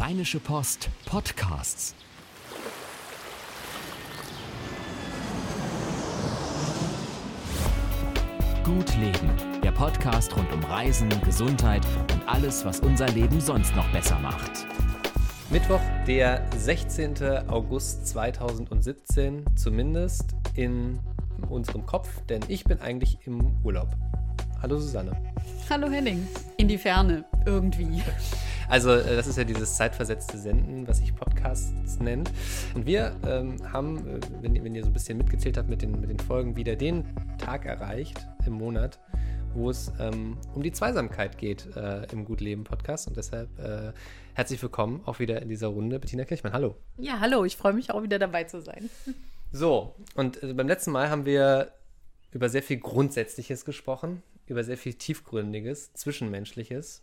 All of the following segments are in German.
Rheinische Post Podcasts. Gut Leben, der Podcast rund um Reisen, Gesundheit und alles, was unser Leben sonst noch besser macht. Mittwoch, der 16. August 2017, zumindest in unserem Kopf, denn ich bin eigentlich im Urlaub. Hallo Susanne. Hallo Henning. In die Ferne, irgendwie. Also äh, das ist ja dieses zeitversetzte Senden, was sich Podcasts nennt. Und wir ähm, haben, äh, wenn, wenn, ihr so ein bisschen mitgezählt habt mit den, mit den Folgen, wieder den Tag erreicht im Monat, wo es ähm, um die Zweisamkeit geht äh, im Gut Leben Podcast. Und deshalb äh, herzlich willkommen auch wieder in dieser Runde. Bettina Kirchmann, hallo. Ja, hallo, ich freue mich auch wieder dabei zu sein. So, und äh, beim letzten Mal haben wir über sehr viel Grundsätzliches gesprochen, über sehr viel Tiefgründiges, Zwischenmenschliches,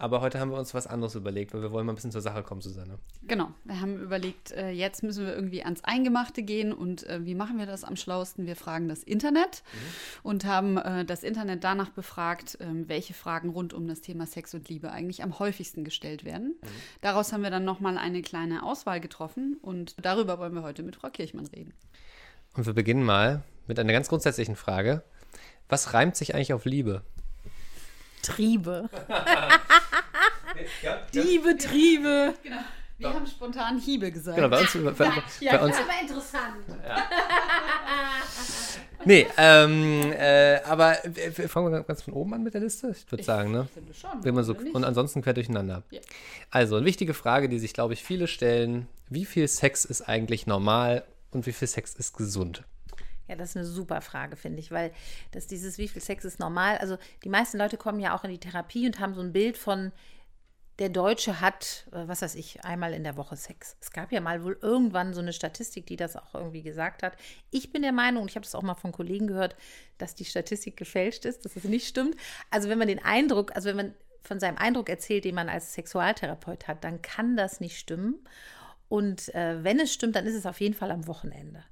aber heute haben wir uns was anderes überlegt, weil wir wollen mal ein bisschen zur Sache kommen, Susanne. Genau, wir haben überlegt, äh, jetzt müssen wir irgendwie ans Eingemachte gehen und äh, wie machen wir das am schlauesten? Wir fragen das Internet mhm. und haben äh, das Internet danach befragt, ähm, welche Fragen rund um das Thema Sex und Liebe eigentlich am häufigsten gestellt werden. Mhm. Daraus haben wir dann nochmal eine kleine Auswahl getroffen und darüber wollen wir heute mit Frau Kirchmann reden. Und wir beginnen mal mit einer ganz grundsätzlichen Frage. Was reimt sich eigentlich auf Liebe? Triebe. Diebe, Triebe. Genau. Wir haben spontan Hiebe gesagt. Genau, bei uns. Bei, bei, ja, bei uns. aber interessant. Ja. nee, ähm, äh, aber fangen wir ganz von oben an mit der Liste. Ich würde sagen, ne? Finde schon. Wenn man so, und ansonsten quer durcheinander. Ja. Also, eine wichtige Frage, die sich, glaube ich, viele stellen: Wie viel Sex ist eigentlich normal und wie viel Sex ist gesund? Ja, das ist eine super Frage, finde ich, weil das dieses, wie viel Sex ist normal. Also die meisten Leute kommen ja auch in die Therapie und haben so ein Bild von, der Deutsche hat, äh, was weiß ich, einmal in der Woche Sex. Es gab ja mal wohl irgendwann so eine Statistik, die das auch irgendwie gesagt hat. Ich bin der Meinung, und ich habe das auch mal von Kollegen gehört, dass die Statistik gefälscht ist, dass es nicht stimmt. Also wenn man den Eindruck, also wenn man von seinem Eindruck erzählt, den man als Sexualtherapeut hat, dann kann das nicht stimmen. Und äh, wenn es stimmt, dann ist es auf jeden Fall am Wochenende.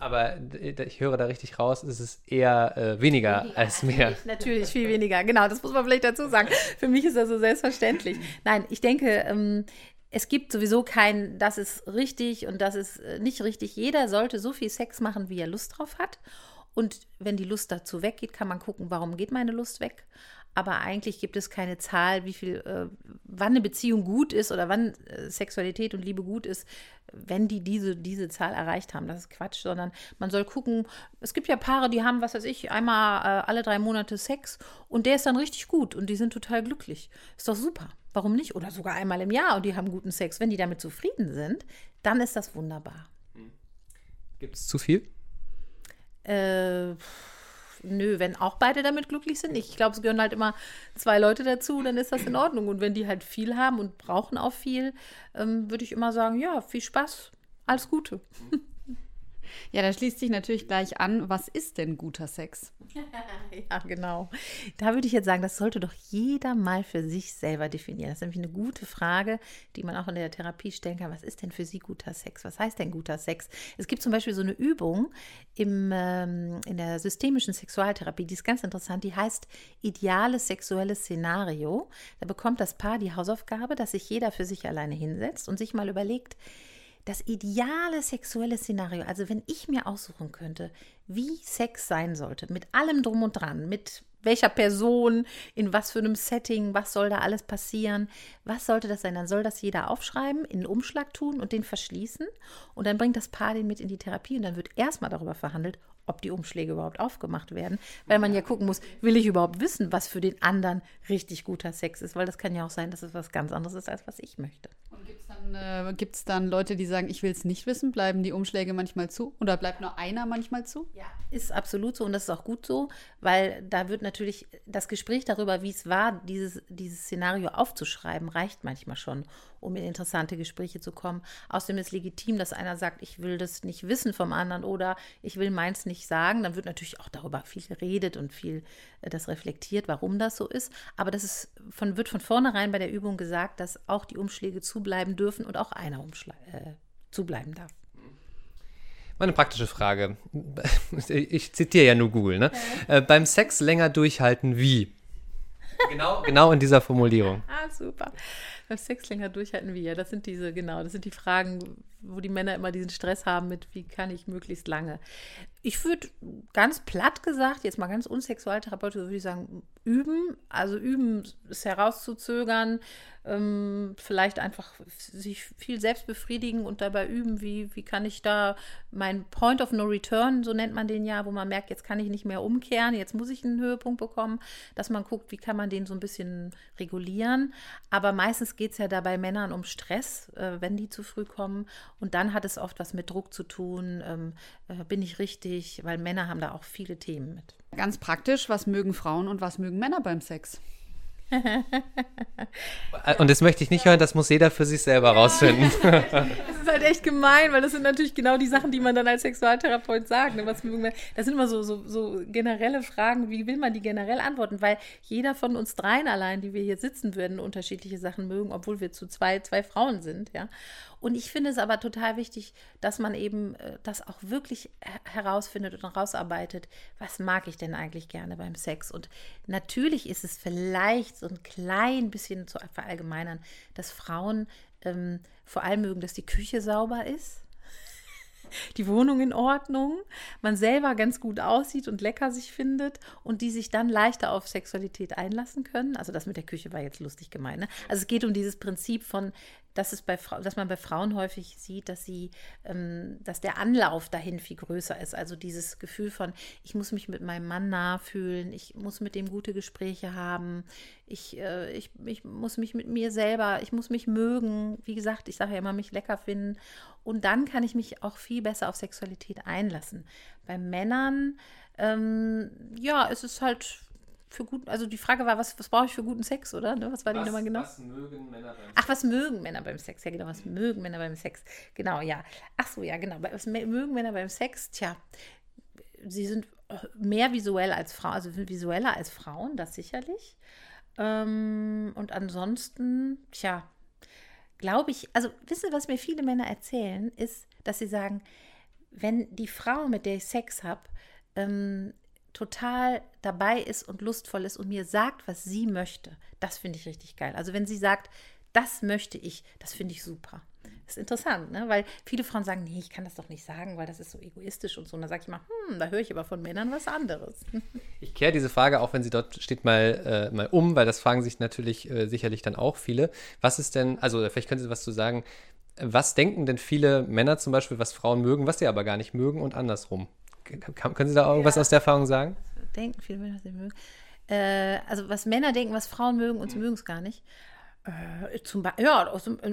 Aber ich höre da richtig raus, es ist eher äh, weniger, weniger, als mehr. Natürlich, natürlich, viel weniger. Genau, das muss man vielleicht dazu sagen. Für mich ist das so selbstverständlich. Nein, ich denke, ähm, es gibt sowieso kein, das ist richtig und das ist äh, nicht richtig. Jeder sollte so viel Sex machen, wie er Lust drauf hat. Und wenn die Lust dazu weggeht, kann man gucken, warum geht meine Lust weg aber eigentlich gibt es keine Zahl, wie viel, äh, wann eine Beziehung gut ist oder wann äh, Sexualität und Liebe gut ist, wenn die diese, diese Zahl erreicht haben. Das ist Quatsch, sondern man soll gucken, es gibt ja Paare, die haben, was weiß ich, einmal äh, alle drei Monate Sex und der ist dann richtig gut und die sind total glücklich. Ist doch super. Warum nicht? Oder sogar einmal im Jahr und die haben guten Sex. Wenn die damit zufrieden sind, dann ist das wunderbar. Gibt es zu viel? Äh nö, wenn auch beide damit glücklich sind. Ich glaube, es gehören halt immer zwei Leute dazu, dann ist das in Ordnung. Und wenn die halt viel haben und brauchen auch viel, ähm, würde ich immer sagen, ja, viel Spaß, alles Gute. Ja, da schließt sich natürlich gleich an, was ist denn guter Sex? ja, genau. Da würde ich jetzt sagen, das sollte doch jeder mal für sich selber definieren. Das ist nämlich eine gute Frage, die man auch in der Therapie stellen kann. Was ist denn für Sie guter Sex? Was heißt denn guter Sex? Es gibt zum Beispiel so eine Übung im, ähm, in der systemischen Sexualtherapie, die ist ganz interessant, die heißt ideales sexuelles Szenario. Da bekommt das Paar die Hausaufgabe, dass sich jeder für sich alleine hinsetzt und sich mal überlegt, das ideale sexuelle Szenario, also wenn ich mir aussuchen könnte, wie Sex sein sollte, mit allem drum und dran, mit welcher Person, in was für einem Setting, was soll da alles passieren, was sollte das sein, dann soll das jeder aufschreiben, in einen Umschlag tun und den verschließen und dann bringt das Paar den mit in die Therapie und dann wird erstmal darüber verhandelt, ob die Umschläge überhaupt aufgemacht werden, weil man ja gucken muss, will ich überhaupt wissen, was für den anderen richtig guter Sex ist, weil das kann ja auch sein, dass es was ganz anderes ist, als was ich möchte. Und gibt es dann, äh, dann Leute, die sagen, ich will es nicht wissen? Bleiben die Umschläge manchmal zu? Oder bleibt nur einer manchmal zu? Ja, ist absolut so und das ist auch gut so, weil da wird natürlich das Gespräch darüber, wie es war, dieses, dieses Szenario aufzuschreiben, reicht manchmal schon, um in interessante Gespräche zu kommen. Außerdem ist legitim, dass einer sagt, ich will das nicht wissen vom anderen oder ich will meins nicht sagen. Dann wird natürlich auch darüber viel geredet und viel äh, das reflektiert, warum das so ist. Aber das ist von, wird von vornherein bei der Übung gesagt, dass auch die Umschläge zubleiben dürfen und auch einer äh, zubleiben darf. Meine praktische Frage. Ich zitiere ja nur Google. Ne? Äh, beim Sex länger durchhalten, wie? Genau, genau in dieser Formulierung. ah, super. Beim Sex länger durchhalten wie ja. Das sind diese, genau, das sind die Fragen, wo die Männer immer diesen Stress haben mit, wie kann ich möglichst lange. Ich würde ganz platt gesagt, jetzt mal ganz unsexualtherapeutisch, würde ich sagen, üben. Also üben, es herauszuzögern, ähm, vielleicht einfach sich viel selbst befriedigen und dabei üben, wie, wie kann ich da mein Point of No Return, so nennt man den ja, wo man merkt, jetzt kann ich nicht mehr umkehren, jetzt muss ich einen Höhepunkt bekommen, dass man guckt, wie kann man den so ein bisschen regulieren. Aber meistens geht es ja dabei Männern um Stress, äh, wenn die zu früh kommen. Und dann hat es oft was mit Druck zu tun. Ähm, äh, bin ich richtig? Weil Männer haben da auch viele Themen mit. Ganz praktisch, was mögen Frauen und was mögen Männer beim Sex? Und das möchte ich nicht hören, das muss jeder für sich selber rausfinden. Das ist halt echt gemein, weil das sind natürlich genau die Sachen, die man dann als Sexualtherapeut sagt. Ne? Was, das sind immer so, so, so generelle Fragen, wie will man die generell antworten? Weil jeder von uns dreien allein, die wir hier sitzen würden, unterschiedliche Sachen mögen, obwohl wir zu zwei, zwei Frauen sind, ja. Und ich finde es aber total wichtig, dass man eben äh, das auch wirklich herausfindet und herausarbeitet, was mag ich denn eigentlich gerne beim Sex. Und natürlich ist es vielleicht so ein klein bisschen zu verallgemeinern, dass Frauen ähm, vor allem mögen, dass die Küche sauber ist die Wohnung in Ordnung, man selber ganz gut aussieht und lecker sich findet und die sich dann leichter auf Sexualität einlassen können. Also das mit der Küche war jetzt lustig gemeint. Ne? Also es geht um dieses Prinzip von, dass, es bei, dass man bei Frauen häufig sieht, dass sie, ähm, dass der Anlauf dahin viel größer ist. Also dieses Gefühl von, ich muss mich mit meinem Mann nah fühlen, ich muss mit dem gute Gespräche haben, ich, äh, ich, ich muss mich mit mir selber, ich muss mich mögen. Wie gesagt, ich sage ja immer, mich lecker finden. Und dann kann ich mich auch viel besser auf Sexualität einlassen. Bei Männern, ähm, ja, es ist halt für gut, also die Frage war, was, was brauche ich für guten Sex, oder? Ne? Was war die Nummer genau? Was mögen Männer beim Sex? Ach, was mögen Männer beim Sex? Ja, genau, was mögen Männer beim Sex? Genau, ja. Ach so, ja, genau. Was mögen Männer beim Sex? Tja, sie sind mehr visuell als Frauen, also visueller als Frauen, das sicherlich. Ähm, und ansonsten, tja, glaube ich, also wisst ihr, was mir viele Männer erzählen, ist, dass sie sagen, wenn die Frau, mit der ich Sex habe, ähm, total dabei ist und lustvoll ist und mir sagt, was sie möchte, das finde ich richtig geil. Also wenn sie sagt, das möchte ich, das finde ich super. Das ist interessant, ne? weil viele Frauen sagen, nee, ich kann das doch nicht sagen, weil das ist so egoistisch und so. Und dann sage ich mal, hm, da höre ich aber von Männern was anderes. Ich kehre diese Frage, auch wenn sie dort steht, mal, äh, mal um, weil das fragen sich natürlich äh, sicherlich dann auch viele. Was ist denn, also vielleicht können Sie was zu sagen, was denken denn viele Männer zum Beispiel, was Frauen mögen, was sie aber gar nicht mögen und andersrum? Können Sie da irgendwas ja. aus der Erfahrung sagen? Denken viele Männer, was sie mögen. Äh, also was Männer denken, was Frauen mögen und sie mhm. mögen es gar nicht. Äh, zum ja,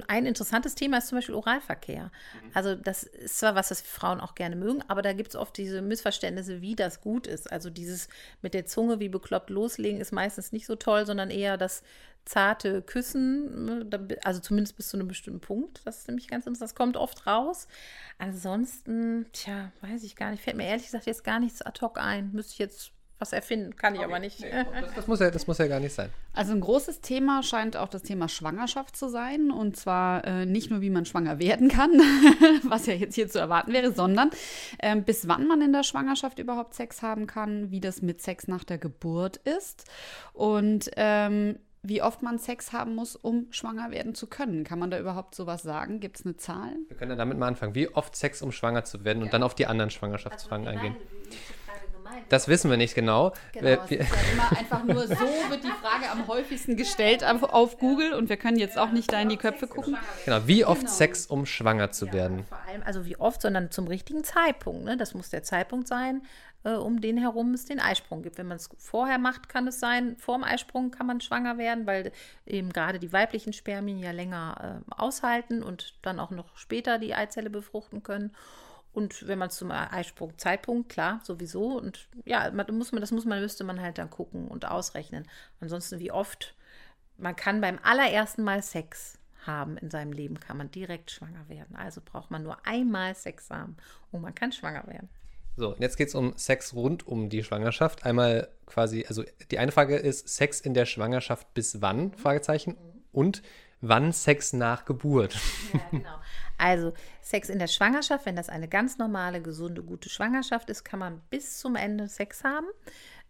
ein interessantes Thema ist zum Beispiel Oralverkehr. Mhm. Also das ist zwar was, das Frauen auch gerne mögen, aber da gibt es oft diese Missverständnisse, wie das gut ist. Also dieses mit der Zunge wie bekloppt loslegen ist meistens nicht so toll, sondern eher das zarte Küssen, ne, also zumindest bis zu einem bestimmten Punkt. Das ist nämlich ganz interessant. Das kommt oft raus. Ansonsten, tja, weiß ich gar nicht. Fällt mir ehrlich gesagt jetzt gar nichts ad hoc ein. Müsste ich jetzt was erfinden, kann ich okay. aber nicht. Nee, das, das, muss ja, das muss ja gar nicht sein. Also ein großes Thema scheint auch das Thema Schwangerschaft zu sein. Und zwar äh, nicht nur, wie man schwanger werden kann, was ja jetzt hier zu erwarten wäre, sondern äh, bis wann man in der Schwangerschaft überhaupt Sex haben kann, wie das mit Sex nach der Geburt ist. Und ähm, wie oft man Sex haben muss, um schwanger werden zu können. Kann man da überhaupt sowas sagen? Gibt es eine Zahl? Wir können ja damit mal anfangen. Wie oft Sex, um schwanger zu werden ja. und dann auf die anderen Schwangerschaftsfragen also, eingehen. Das wissen wir nicht genau. Genau, es ist ja immer einfach nur so wird die Frage am häufigsten gestellt auf, auf Google und wir können jetzt auch nicht da in die Köpfe gucken. Genau, wie oft genau. Sex, um schwanger zu werden? vor allem, also wie oft, sondern zum richtigen Zeitpunkt. Ne? Das muss der Zeitpunkt sein, äh, um den herum es den Eisprung gibt. Wenn man es vorher macht, kann es sein, vor dem Eisprung kann man schwanger werden, weil eben gerade die weiblichen Spermien ja länger äh, aushalten und dann auch noch später die Eizelle befruchten können. Und wenn man zum Eisprung-Zeitpunkt, klar, sowieso. Und ja, man, muss man, das muss man, müsste man halt dann gucken und ausrechnen. Ansonsten, wie oft, man kann beim allerersten Mal Sex haben in seinem Leben, kann man direkt schwanger werden. Also braucht man nur einmal Sex haben und man kann schwanger werden. So, jetzt geht es um Sex rund um die Schwangerschaft. Einmal quasi, also die eine Frage ist Sex in der Schwangerschaft bis wann? Fragezeichen. Und wann Sex nach Geburt? Ja, genau. Also Sex in der Schwangerschaft, wenn das eine ganz normale, gesunde, gute Schwangerschaft ist, kann man bis zum Ende Sex haben.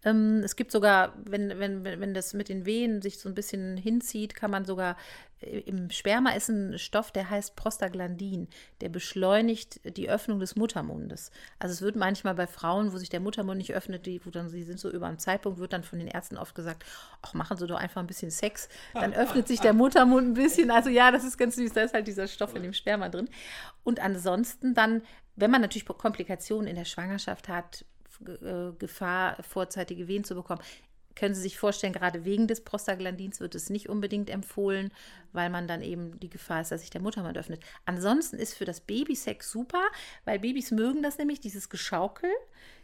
Ähm, es gibt sogar, wenn, wenn, wenn das mit den Wehen sich so ein bisschen hinzieht, kann man sogar äh, im Sperma ist ein Stoff, der heißt Prostaglandin. Der beschleunigt die Öffnung des Muttermundes. Also es wird manchmal bei Frauen, wo sich der Muttermund nicht öffnet, die, wo dann sie sind so über einem Zeitpunkt, wird dann von den Ärzten oft gesagt, ach, machen Sie doch einfach ein bisschen Sex. Dann öffnet sich der Muttermund ein bisschen. Also ja, das ist ganz süß. Da ist halt dieser Stoff in dem Sperma drin. Und ansonsten dann, wenn man natürlich Komplikationen in der Schwangerschaft hat, Gefahr, vorzeitige Wehen zu bekommen. Können Sie sich vorstellen, gerade wegen des Prostaglandins wird es nicht unbedingt empfohlen, weil man dann eben die Gefahr ist, dass sich der Muttermund öffnet. Ansonsten ist für das Babysex super, weil Babys mögen das nämlich, dieses Geschaukel.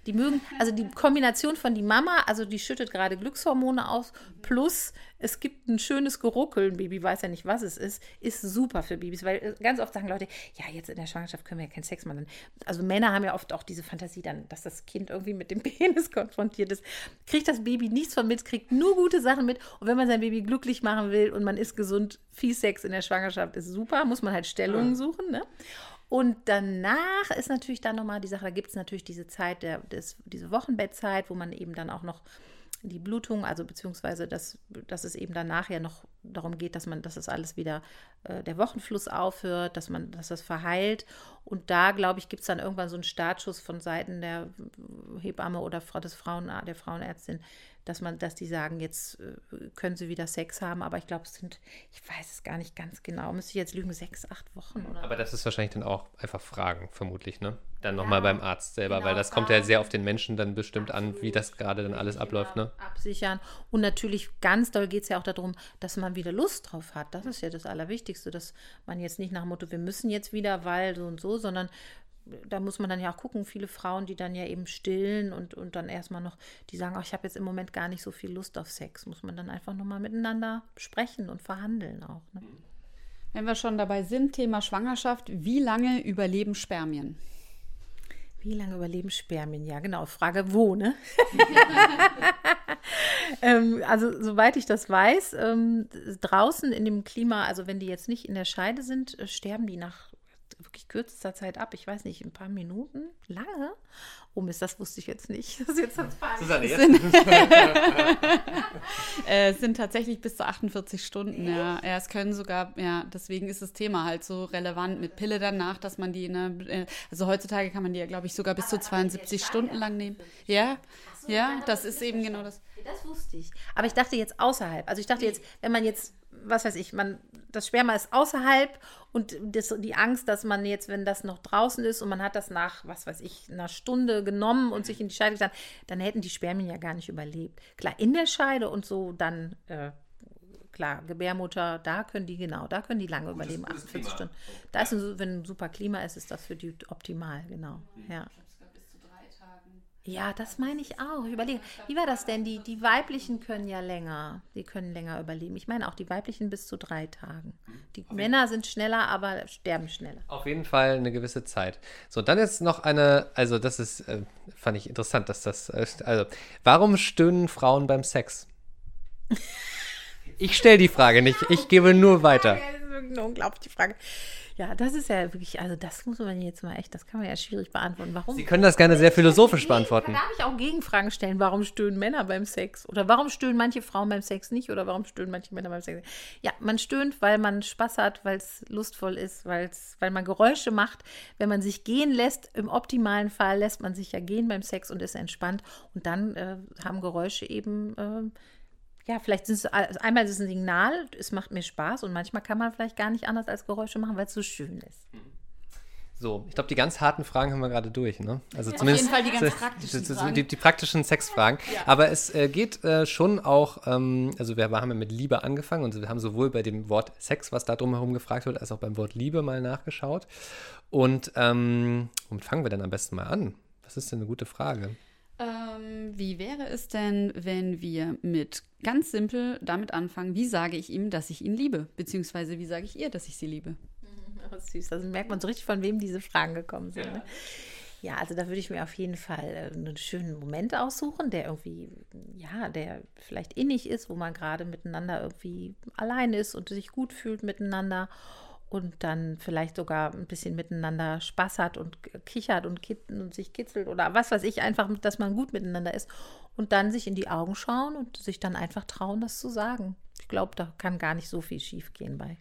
Die mögen, also die Kombination von die Mama, also die schüttet gerade Glückshormone aus, plus es gibt ein schönes Geruckel, ein Baby weiß ja nicht, was es ist, ist super für Babys, weil äh, ganz oft sagen Leute, ja, jetzt in der Schwangerschaft können wir ja keinen Sex machen. Also Männer haben ja oft auch diese Fantasie dann, dass das Kind irgendwie mit dem Penis konfrontiert ist. Kriegt das Baby nichts von mit, kriegt nur gute Sachen mit. Und wenn man sein Baby glücklich machen will und man ist gesund, viel Sex in der Schwangerschaft ist super, muss man halt Stellungen suchen, ne? Und danach ist natürlich dann nochmal die Sache, da gibt es natürlich diese Zeit, der, des, diese Wochenbettzeit, wo man eben dann auch noch die Blutung, also beziehungsweise dass, dass es eben dann nachher noch darum geht, dass man, dass das alles wieder äh, der Wochenfluss aufhört, dass man, dass das verheilt. Und da, glaube ich, gibt es dann irgendwann so einen Startschuss von Seiten der Hebamme oder des Frauen, der Frauenärztin, dass man, dass die sagen, jetzt äh, können sie wieder Sex haben, aber ich glaube, es sind, ich weiß es gar nicht ganz genau, müsste ich jetzt lügen, sechs, acht Wochen oder. Aber das ist wahrscheinlich dann auch einfach Fragen, vermutlich, ne? Dann nochmal ja, beim Arzt selber, genau, weil das kommt ja sehr auf den Menschen dann bestimmt absolut, an, wie das gerade dann alles abläuft, ne? Absichern. Und natürlich ganz doll geht es ja auch darum, dass man wieder Lust drauf hat. Das ist ja das Allerwichtigste, dass man jetzt nicht nach dem Motto, wir müssen jetzt wieder, weil so und so, sondern da muss man dann ja auch gucken, viele Frauen, die dann ja eben stillen und, und dann erstmal noch, die sagen, oh, ich habe jetzt im Moment gar nicht so viel Lust auf Sex, muss man dann einfach nochmal miteinander sprechen und verhandeln auch. Ne? Wenn wir schon dabei sind, Thema Schwangerschaft, wie lange überleben Spermien? Wie lange überleben Spermien? Ja, genau. Frage wo, ne? ähm, also, soweit ich das weiß, ähm, draußen in dem Klima, also wenn die jetzt nicht in der Scheide sind, äh, sterben die nach wirklich kürzester Zeit ab. Ich weiß nicht, ein paar Minuten? Lange? Oh Mist, das wusste ich jetzt nicht. Das ist jetzt das Susanne, jetzt? Sind, äh, sind tatsächlich bis zu 48 Stunden, ja. ja. Es können sogar, ja, deswegen ist das Thema halt so relevant mit Pille danach, dass man die, ne, äh, also heutzutage kann man die ja, glaube ich, sogar bis zu 72 Stunden lang nehmen. Ja, ja, das ist eben genau das. Das wusste ich. Aber ich dachte jetzt außerhalb. Also ich dachte jetzt, wenn man jetzt was weiß ich, man, das Sperma ist außerhalb und das, die Angst, dass man jetzt, wenn das noch draußen ist und man hat das nach, was weiß ich, einer Stunde genommen und sich in die Scheide getan, dann hätten die Spermien ja gar nicht überlebt. Klar, in der Scheide und so dann, äh, klar, Gebärmutter, da können die, genau, da können die lange gutes, überleben, 48 Klima. Stunden. Da ist ein, wenn ein super Klima ist, ist das für die optimal, genau, mhm. ja. Ja, das meine ich auch. Ich überlege, wie war das denn? Die, die weiblichen können ja länger, die können länger überleben. Ich meine auch die weiblichen bis zu drei Tagen. Die Auf Männer sind schneller, aber sterben schneller. Auf jeden Fall eine gewisse Zeit. So, dann jetzt noch eine, also das ist, äh, fand ich interessant, dass das, äh, also, warum stöhnen Frauen beim Sex? ich stelle die Frage nicht, ich gebe nur weiter. Das ist eine unglaubliche Frage. Ja, das ist ja wirklich, also das muss man jetzt mal echt, das kann man ja schwierig beantworten. Warum? Sie können das gerne sehr philosophisch beantworten. Da darf ich auch Gegenfragen stellen. Warum stöhnen Männer beim Sex? Oder warum stöhnen manche Frauen beim Sex nicht? Oder warum stöhnen manche Männer beim Sex? Ja, man stöhnt, weil man Spaß hat, weil es lustvoll ist, weil's, weil man Geräusche macht. Wenn man sich gehen lässt, im optimalen Fall lässt man sich ja gehen beim Sex und ist entspannt. Und dann äh, haben Geräusche eben. Äh, ja, vielleicht ist es einmal ist es ein Signal, es macht mir Spaß und manchmal kann man vielleicht gar nicht anders als Geräusche machen, weil es so schön ist. So, ich glaube, die ganz harten Fragen haben wir gerade durch, ne? Also ja, zumindest auf jeden Fall die ganz praktischen die, Fragen. Die, die praktischen Sexfragen. Ja. Aber es äh, geht äh, schon auch, ähm, also wir haben ja mit Liebe angefangen und wir haben sowohl bei dem Wort Sex, was da drumherum gefragt wird, als auch beim Wort Liebe mal nachgeschaut. Und ähm, womit fangen wir denn am besten mal an? Was ist denn eine gute Frage? Ähm, wie wäre es denn, wenn wir mit ganz simpel damit anfangen, wie sage ich ihm, dass ich ihn liebe? Beziehungsweise wie sage ich ihr, dass ich sie liebe? Oh, süß, also merkt man so richtig, von wem diese Fragen gekommen sind. Ne? Ja, also da würde ich mir auf jeden Fall äh, einen schönen Moment aussuchen, der irgendwie, ja, der vielleicht innig ist, wo man gerade miteinander irgendwie allein ist und sich gut fühlt miteinander. Und dann vielleicht sogar ein bisschen miteinander Spaß hat und kichert und, und sich kitzelt oder was weiß ich, einfach, dass man gut miteinander ist und dann sich in die Augen schauen und sich dann einfach trauen, das zu sagen. Ich glaube, da kann gar nicht so viel schief gehen bei.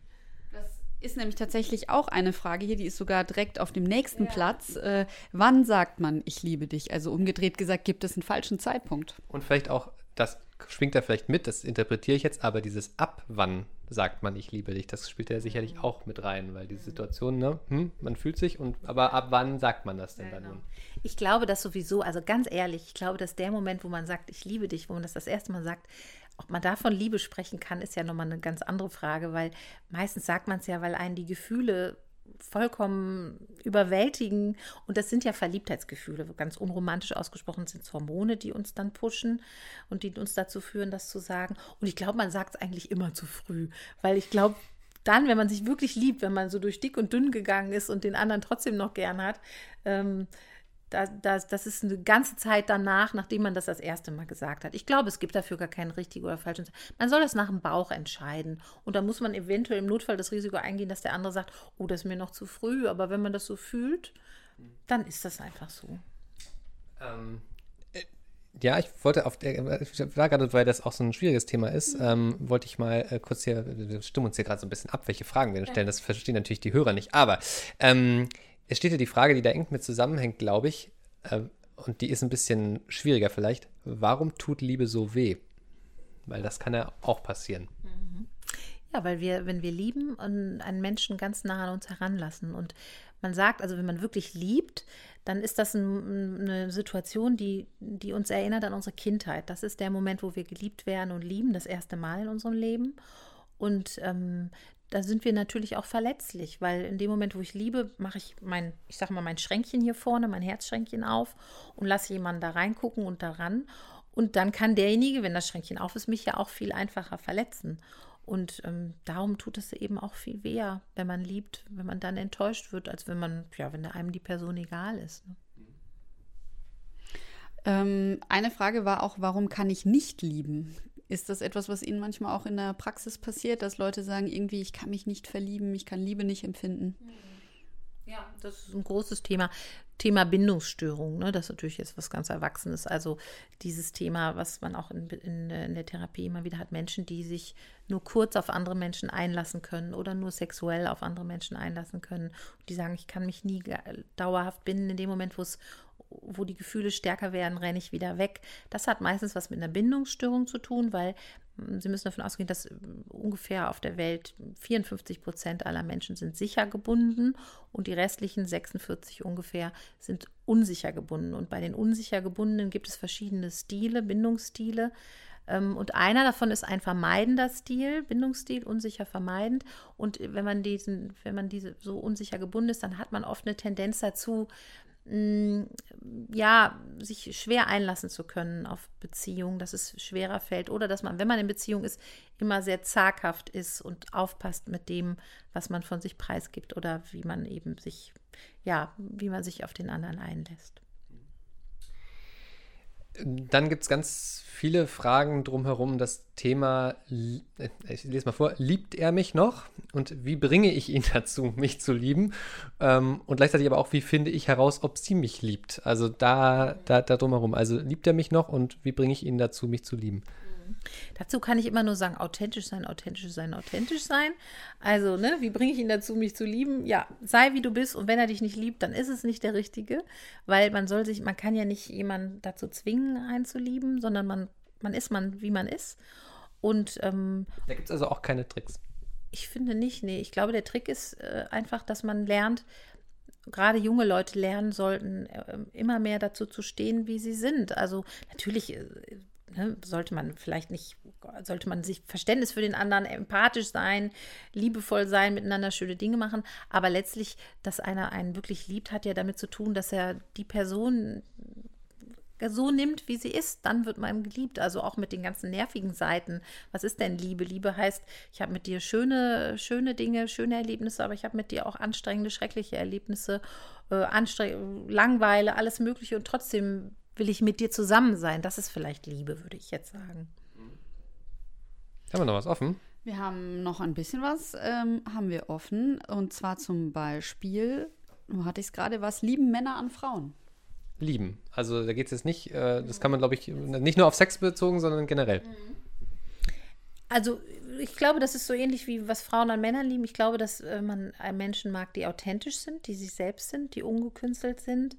Das ist nämlich tatsächlich auch eine Frage hier, die ist sogar direkt auf dem nächsten ja. Platz. Äh, wann sagt man, ich liebe dich? Also umgedreht gesagt, gibt es einen falschen Zeitpunkt? Und vielleicht auch, das schwingt da vielleicht mit, das interpretiere ich jetzt, aber dieses ab wann sagt man, ich liebe dich, das spielt ja sicherlich auch mit rein, weil diese Situation, ne, hm, man fühlt sich und aber ab wann sagt man das denn ja, dann genau. nun? Ich glaube, dass sowieso, also ganz ehrlich, ich glaube, dass der Moment, wo man sagt, ich liebe dich, wo man das das erste Mal sagt, ob man davon Liebe sprechen kann, ist ja nochmal eine ganz andere Frage, weil meistens sagt man es ja, weil einen die Gefühle vollkommen überwältigen. Und das sind ja Verliebtheitsgefühle. Ganz unromantisch ausgesprochen sind es Hormone, die uns dann pushen und die uns dazu führen, das zu sagen. Und ich glaube, man sagt es eigentlich immer zu früh, weil ich glaube, dann, wenn man sich wirklich liebt, wenn man so durch dick und dünn gegangen ist und den anderen trotzdem noch gern hat, ähm, das, das, das ist eine ganze Zeit danach, nachdem man das das erste Mal gesagt hat. Ich glaube, es gibt dafür gar keinen richtigen oder falschen. Man soll das nach dem Bauch entscheiden. Und da muss man eventuell im Notfall das Risiko eingehen, dass der andere sagt, oh, das ist mir noch zu früh. Aber wenn man das so fühlt, dann ist das einfach so. Ähm, äh, ja, ich wollte auf der, ich war gerade, weil das auch so ein schwieriges Thema ist, ähm, wollte ich mal äh, kurz hier, wir stimmen uns hier gerade so ein bisschen ab, welche Fragen wir stellen. Das verstehen natürlich die Hörer nicht. Aber ähm, es steht ja die Frage, die da eng mit zusammenhängt, glaube ich, äh, und die ist ein bisschen schwieriger vielleicht. Warum tut Liebe so weh? Weil das kann ja auch passieren. Mhm. Ja, weil wir, wenn wir lieben und einen Menschen ganz nah an uns heranlassen und man sagt, also wenn man wirklich liebt, dann ist das ein, eine Situation, die, die uns erinnert an unsere Kindheit. Das ist der Moment, wo wir geliebt werden und lieben, das erste Mal in unserem Leben. Und ähm, da sind wir natürlich auch verletzlich, weil in dem Moment, wo ich liebe, mache ich mein, ich sage mal, mein Schränkchen hier vorne, mein Herzschränkchen auf und lasse jemanden da reingucken und daran. Und dann kann derjenige, wenn das Schränkchen auf ist, mich ja auch viel einfacher verletzen. Und ähm, darum tut es eben auch viel weh, wenn man liebt, wenn man dann enttäuscht wird, als wenn man, ja, wenn einem die Person egal ist. Ne? Ähm, eine Frage war auch, warum kann ich nicht lieben? Ist das etwas, was Ihnen manchmal auch in der Praxis passiert, dass Leute sagen, irgendwie, ich kann mich nicht verlieben, ich kann Liebe nicht empfinden? Ja, das ist ein großes Thema. Thema Bindungsstörung, ne? das ist natürlich jetzt was ganz Erwachsenes. Also dieses Thema, was man auch in, in, in, der Therapie immer wieder hat, Menschen, die sich nur kurz auf andere Menschen einlassen können oder nur sexuell auf andere Menschen einlassen können. Die sagen, ich kann mich nie dauerhaft binden in dem Moment, wo es wo die Gefühle stärker werden, renne ich wieder weg. Das hat meistens was mit einer Bindungsstörung zu tun, weil hm, Sie müssen davon ausgehen, dass hm, ungefähr auf der Welt 54 Prozent aller Menschen sind sicher gebunden und die restlichen 46 ungefähr sind unsicher gebunden. Und bei den unsicher gebundenen gibt es verschiedene Stile, Bindungsstile. Ähm, und einer davon ist ein vermeidender Stil, Bindungsstil, unsicher vermeidend. Und wenn man diesen, wenn man diese so unsicher gebunden ist, dann hat man oft eine Tendenz dazu, Mm, ja, sich schwer einlassen zu können auf Beziehungen, dass es schwerer fällt oder dass man, wenn man in Beziehung ist, immer sehr zaghaft ist und aufpasst mit dem, was man von sich preisgibt oder wie man eben sich, ja, wie man sich auf den anderen einlässt. Dann gibt es ganz viele Fragen drumherum. Das Thema, äh, ich lese mal vor, liebt er mich noch? Und wie bringe ich ihn dazu, mich zu lieben? Ähm, und gleichzeitig aber auch, wie finde ich heraus, ob sie mich liebt? Also da, da, da drumherum. Also liebt er mich noch und wie bringe ich ihn dazu, mich zu lieben? Dazu kann ich immer nur sagen, authentisch sein, authentisch sein, authentisch sein. Also, ne, wie bringe ich ihn dazu, mich zu lieben? Ja, sei wie du bist und wenn er dich nicht liebt, dann ist es nicht der Richtige, weil man soll sich, man kann ja nicht jemanden dazu zwingen, einen zu lieben, sondern man, man ist man, wie man ist. Und ähm, da gibt es also auch keine Tricks. Ich finde nicht, nee. Ich glaube, der Trick ist äh, einfach, dass man lernt, gerade junge Leute lernen sollten, äh, immer mehr dazu zu stehen, wie sie sind. Also natürlich äh, ne, sollte man vielleicht nicht, sollte man sich Verständnis für den anderen, empathisch sein, liebevoll sein, miteinander schöne Dinge machen. Aber letztlich, dass einer einen wirklich liebt, hat ja damit zu tun, dass er die Person so nimmt, wie sie ist, dann wird man geliebt. Also auch mit den ganzen nervigen Seiten. Was ist denn Liebe? Liebe heißt, ich habe mit dir schöne, schöne Dinge, schöne Erlebnisse, aber ich habe mit dir auch anstrengende, schreckliche Erlebnisse, äh, Langweile, alles Mögliche und trotzdem will ich mit dir zusammen sein. Das ist vielleicht Liebe, würde ich jetzt sagen. Haben wir noch was offen? Wir haben noch ein bisschen was, ähm, haben wir offen. Und zwar zum Beispiel, wo hatte ich es gerade, was lieben Männer an Frauen? Lieben. Also da geht es jetzt nicht, äh, das kann man, glaube ich, nicht nur auf Sex bezogen, sondern generell. Also ich glaube, das ist so ähnlich wie was Frauen an Männern lieben. Ich glaube, dass äh, man Menschen mag, die authentisch sind, die sich selbst sind, die ungekünstelt sind,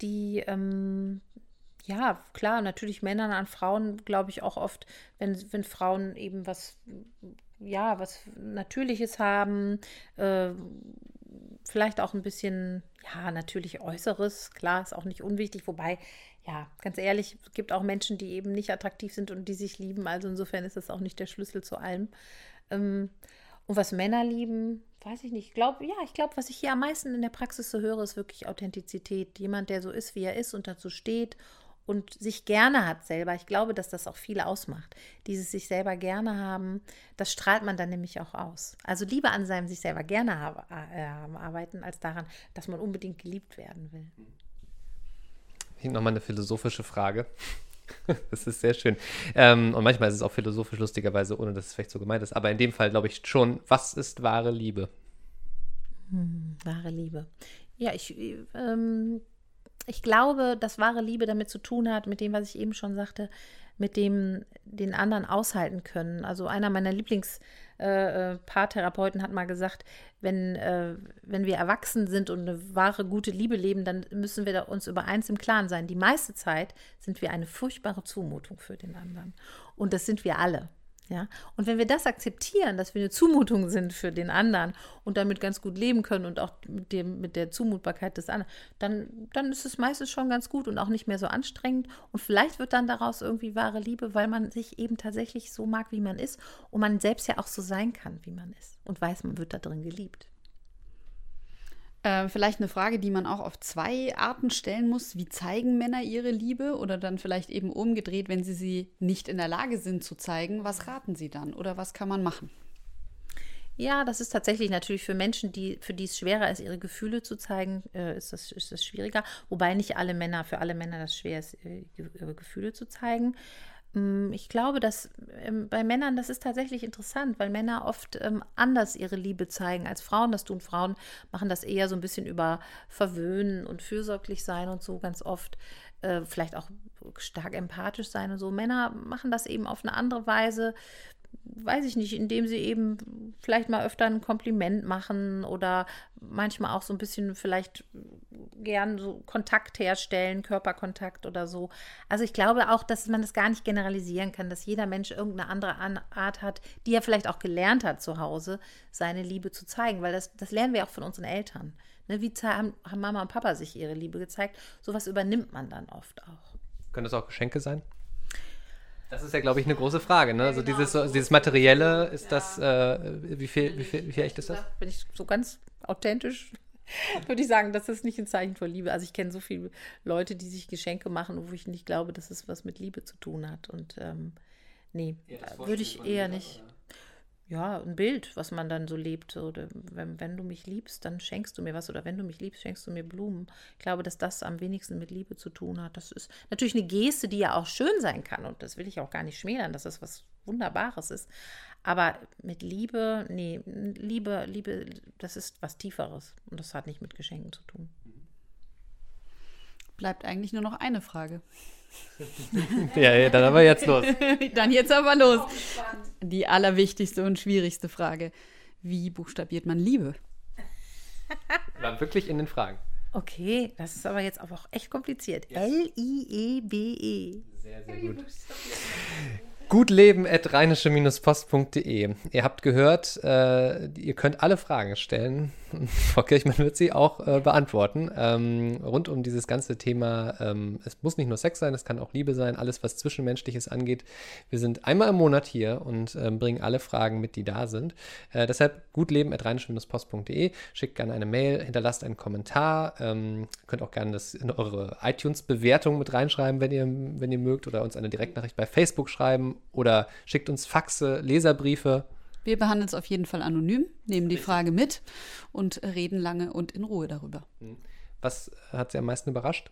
die ähm, ja, klar, natürlich Männern an Frauen, glaube ich auch oft, wenn, wenn Frauen eben was, ja, was Natürliches haben, äh, vielleicht auch ein bisschen, ja, natürlich Äußeres, klar, ist auch nicht unwichtig, wobei, ja, ganz ehrlich, es gibt auch Menschen, die eben nicht attraktiv sind und die sich lieben, also insofern ist das auch nicht der Schlüssel zu allem. Ähm, und was Männer lieben, weiß ich nicht. Ich glaube, ja, ich glaube, was ich hier am meisten in der Praxis so höre, ist wirklich Authentizität. Jemand, der so ist, wie er ist und dazu steht und sich gerne hat selber. Ich glaube, dass das auch viel ausmacht. Dieses sich selber gerne haben, das strahlt man dann nämlich auch aus. Also lieber an seinem sich selber gerne haben, äh, arbeiten, als daran, dass man unbedingt geliebt werden will. Hier nochmal eine philosophische Frage. Das ist sehr schön. Ähm, und manchmal ist es auch philosophisch lustigerweise, ohne dass es vielleicht so gemeint ist. Aber in dem Fall glaube ich schon, was ist wahre Liebe? Hm, wahre Liebe. Ja, ich ähm, ich glaube, dass wahre Liebe damit zu tun hat, mit dem, was ich eben schon sagte, mit dem den anderen aushalten können. Also einer meiner Lieblingspaartherapeuten äh, hat mal gesagt, wenn, äh, wenn wir erwachsen sind und eine wahre, gute Liebe leben, dann müssen wir uns über eins im Klaren sein. Die meiste Zeit sind wir eine furchtbare Zumutung für den anderen. Und das sind wir alle. Ja, und wenn wir das akzeptieren, dass wir eine Zumutung sind für den anderen und damit ganz gut leben können und auch mit, dem, mit der Zumutbarkeit des anderen, dann, dann ist es meistens schon ganz gut und auch nicht mehr so anstrengend. Und vielleicht wird dann daraus irgendwie wahre Liebe, weil man sich eben tatsächlich so mag, wie man ist und man selbst ja auch so sein kann, wie man ist und weiß, man wird da drin geliebt. Äh, vielleicht eine Frage, die man auch auf zwei Arten stellen muss. Wie zeigen Männer ihre Liebe? Oder dann vielleicht eben umgedreht, wenn sie sie nicht in der Lage sind zu zeigen, was raten sie dann? Oder was kann man machen? Ja, das ist tatsächlich natürlich für Menschen, die, für die es schwerer ist, ihre Gefühle zu zeigen, äh, ist, das, ist das schwieriger. Wobei nicht alle Männer, für alle Männer das schwer ist, ihre Gefühle zu zeigen. Mm, ich glaube, dass ähm, bei Männern, das ist tatsächlich interessant, weil Männer oft ähm, anders ihre Liebe zeigen als Frauen das tun. Frauen machen das eher so ein bisschen über Verwöhnen und fürsorglich sein und so ganz oft. Äh, vielleicht auch stark empathisch sein und so. Männer machen das eben auf eine andere Weise weiß ich nicht, indem sie eben vielleicht mal öfter ein Kompliment machen oder manchmal auch so ein bisschen vielleicht gern so Kontakt herstellen, Körperkontakt oder so. Also ich glaube auch, dass man das gar nicht generalisieren kann, dass jeder Mensch irgendeine andere Art hat, die er vielleicht auch gelernt hat zu Hause, seine Liebe zu zeigen, weil das, das lernen wir auch von unseren Eltern. Ne, wie haben, haben Mama und Papa sich ihre Liebe gezeigt? Sowas übernimmt man dann oft auch. Können das auch Geschenke sein? Das ist ja, glaube ich, eine große Frage. Ne? Also genau. dieses, dieses Materielle, ist das, äh, wie, viel, wie, viel, wie viel echt ist das? Wenn ich so ganz authentisch würde ich sagen, das ist nicht ein Zeichen von Liebe. Also ich kenne so viele Leute, die sich Geschenke machen, wo ich nicht glaube, dass es was mit Liebe zu tun hat. Und ähm, nee, ja, würde ich eher nicht. Oder? ja, ein Bild, was man dann so lebt. Oder wenn, wenn du mich liebst, dann schenkst du mir was. Oder wenn du mich liebst, schenkst du mir Blumen. Ich glaube, dass das am wenigsten mit Liebe zu tun hat. Das ist natürlich eine Geste, die ja auch schön sein kann. Und das will ich auch gar nicht schmälern, dass das was Wunderbares ist. Aber mit Liebe, nee, Liebe, Liebe, das ist was Tieferes. Und das hat nicht mit Geschenken zu tun. Bleibt eigentlich nur noch eine Frage. ja, ja, dann aber jetzt los. dann jetzt aber los. Die allerwichtigste und schwierigste Frage. Wie buchstabiert man Liebe? War wirklich in den Fragen. Okay, das ist aber jetzt auch echt kompliziert. L-I-E-B-E. -E. Sehr, sehr gut. Gutleben.rheinische-post.de. Ihr habt gehört, äh, ihr könnt alle Fragen stellen. Frau Kirchmann wird sie auch äh, beantworten. Ähm, rund um dieses ganze Thema, ähm, es muss nicht nur Sex sein, es kann auch Liebe sein, alles, was Zwischenmenschliches angeht. Wir sind einmal im Monat hier und ähm, bringen alle Fragen mit, die da sind. Äh, deshalb gutleben.rheinische-post.de. Schickt gerne eine Mail, hinterlasst einen Kommentar. Ähm, könnt auch gerne das in eure iTunes-Bewertung mit reinschreiben, wenn ihr, wenn ihr mögt, oder uns eine Direktnachricht bei Facebook schreiben oder schickt uns Faxe, Leserbriefe. Wir behandeln es auf jeden Fall anonym, nehmen die Frage mit und reden lange und in Ruhe darüber. Was hat Sie am meisten überrascht?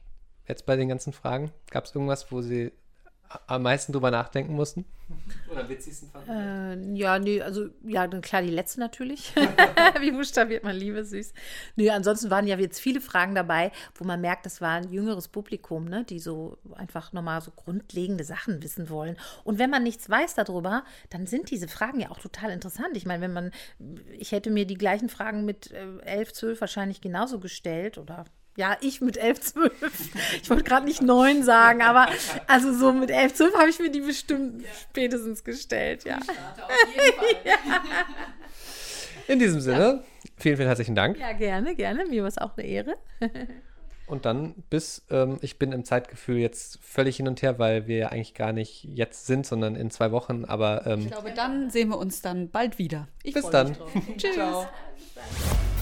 Jetzt bei den ganzen Fragen? Gab es irgendwas, wo Sie am meisten drüber nachdenken mussten? Oder witzigsten fanden? Äh, ja, nee, also ja, dann klar die letzte natürlich. Wie buchstabiert man Liebe, süß. Nee, ansonsten waren ja jetzt viele Fragen dabei, wo man merkt, das war ein jüngeres Publikum, ne, die so einfach nochmal so grundlegende Sachen wissen wollen. Und wenn man nichts weiß darüber, dann sind diese Fragen ja auch total interessant. Ich meine, wenn man, ich hätte mir die gleichen Fragen mit äh, 11, 12 wahrscheinlich genauso gestellt oder ja, ich mit 11, 12. Ich wollte gerade nicht 9 sagen, aber also so mit 11, 12 habe ich mir die bestimmt ja. spätestens gestellt, ja. ja. In diesem Sinne, vielen, vielen herzlichen Dank. Ja, gerne, gerne. Mir war es auch eine Ehre. Und dann bis, ähm, ich bin im Zeitgefühl jetzt völlig hin und her, weil wir ja eigentlich gar nicht jetzt sind, sondern in zwei Wochen. Aber ähm, ich glaube, dann sehen wir uns dann bald wieder. Ich bis dann. Tschüss. Ciao.